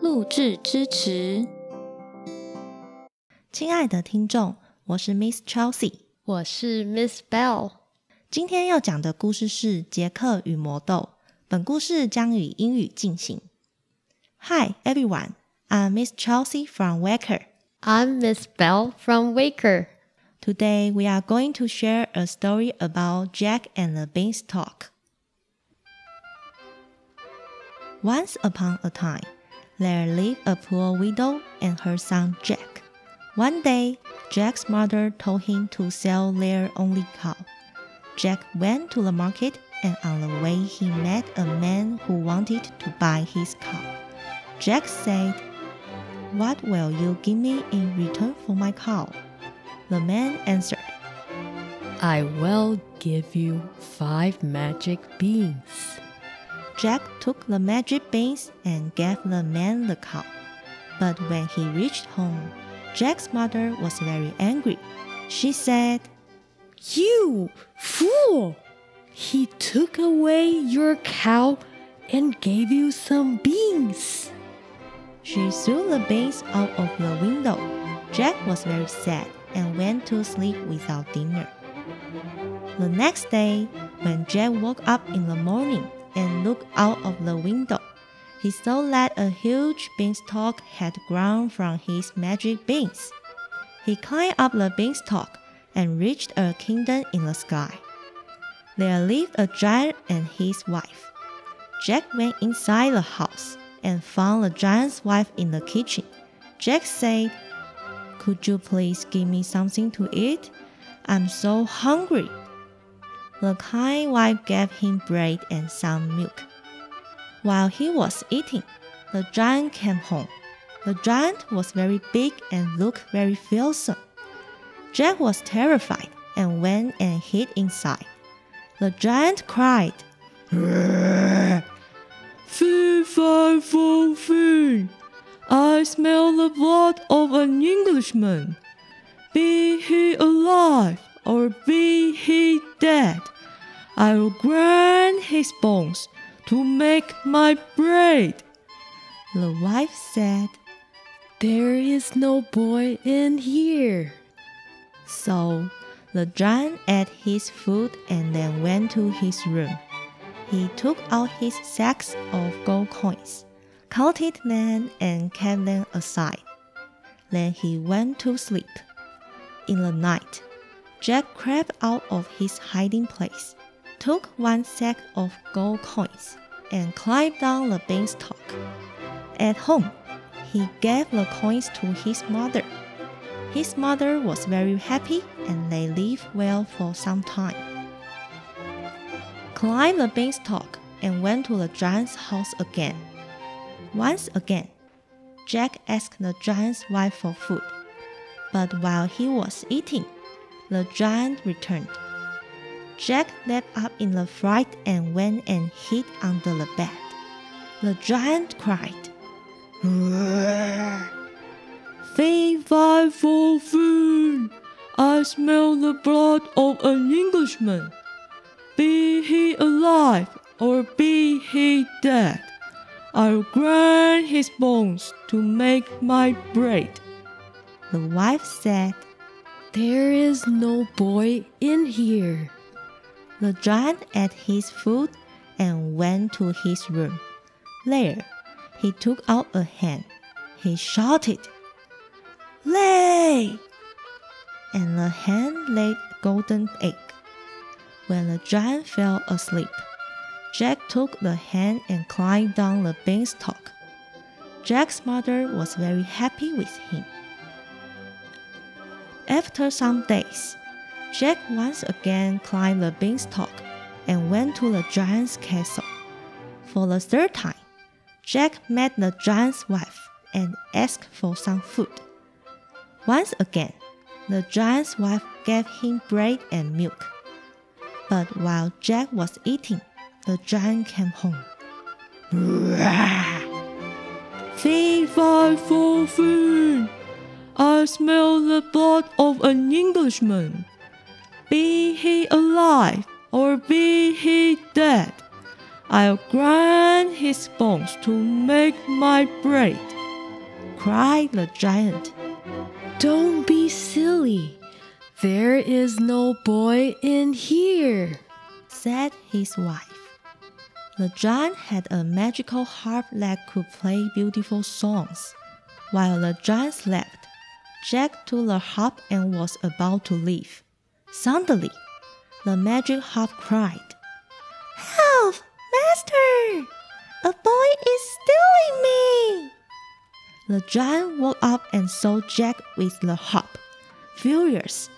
录制支持。亲爱的听众，我是 Miss Chelsea，我是 Miss Belle。今天要讲的故事是《杰克与魔豆》，本故事将以英语进行。Hi everyone, I'm Miss Chelsea from Waker. I'm Miss Belle from Waker. Today we are going to share a story about Jack and the Beanstalk. Once upon a time, there lived a poor widow and her son Jack. One day, Jack's mother told him to sell their only cow. Jack went to the market and on the way he met a man who wanted to buy his cow. Jack said, What will you give me in return for my cow? The man answered, I will give you five magic beans. Jack took the magic beans and gave the man the cow. But when he reached home, Jack's mother was very angry. She said, You fool! He took away your cow and gave you some beans. She threw the beans out of the window. Jack was very sad and went to sleep without dinner. The next day, when Jack woke up in the morning, and looked out of the window. He saw that a huge beanstalk had grown from his magic beans. He climbed up the beanstalk and reached a kingdom in the sky. There lived a giant and his wife. Jack went inside the house and found the giant's wife in the kitchen. Jack said, Could you please give me something to eat? I'm so hungry. The kind wife gave him bread and some milk. While he was eating, the giant came home. The giant was very big and looked very fearsome. Jack was terrified and went and hid inside. The giant cried, Fee, fi, fo, fee. I smell the blood of an Englishman. Be he alive or be he dead, I will grind his bones to make my bread. The wife said, There is no boy in here. So the giant ate his food and then went to his room. He took out his sacks of gold coins, counted them, and kept them aside. Then he went to sleep. In the night, Jack crept out of his hiding place, took one sack of gold coins, and climbed down the beanstalk. At home, he gave the coins to his mother. His mother was very happy and they lived well for some time. Climbed the beanstalk and went to the giant's house again. Once again, Jack asked the giant's wife for food. But while he was eating, the giant returned. Jack leapt up in the fright and went and hid under the bed. The giant cried, Fee, fi, fo, fee. I smell the blood of an Englishman. Be he alive or be he dead, I'll grind his bones to make my bread. The wife said, There is no boy in here. The giant ate his food and went to his room. There, he took out a hen. He shouted, Lay! And the hen laid a golden egg. When the giant fell asleep, Jack took the hen and climbed down the beanstalk. Jack's mother was very happy with him. After some days, Jack once again climbed the beanstalk and went to the giant's castle. For the third time, Jack met the giant's wife. and asked for some food. Once again, the giant's wife gave him bread and milk. But while Jack was eating, the giant came home. Fee, fi, fo, fum. I smell the blood of an Englishman. Be he alive or be he dead, I'll grind his bones to make my bread, cried the giant. Don't be silly. There is no boy in here, said his wife. The giant had a magical harp that could play beautiful songs. While the giant slept, Jack took the harp and was about to leave. Suddenly, the magic harp cried, Help, master! A boy is stealing me! The giant woke up and saw Jack with the harp. Furious,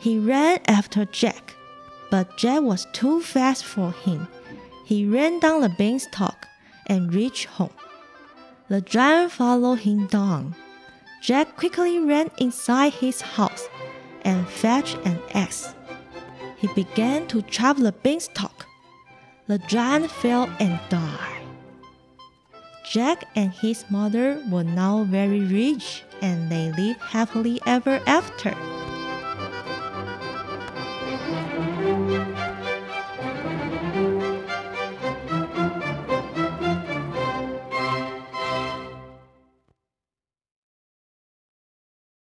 he ran after Jack, but Jack was too fast for him he ran down the beanstalk and reached home. The giant followed him down. Jack quickly ran inside his house and fetched an axe. He began to chop the beanstalk. The giant fell and died. Jack and his mother were now very rich and they lived happily ever after.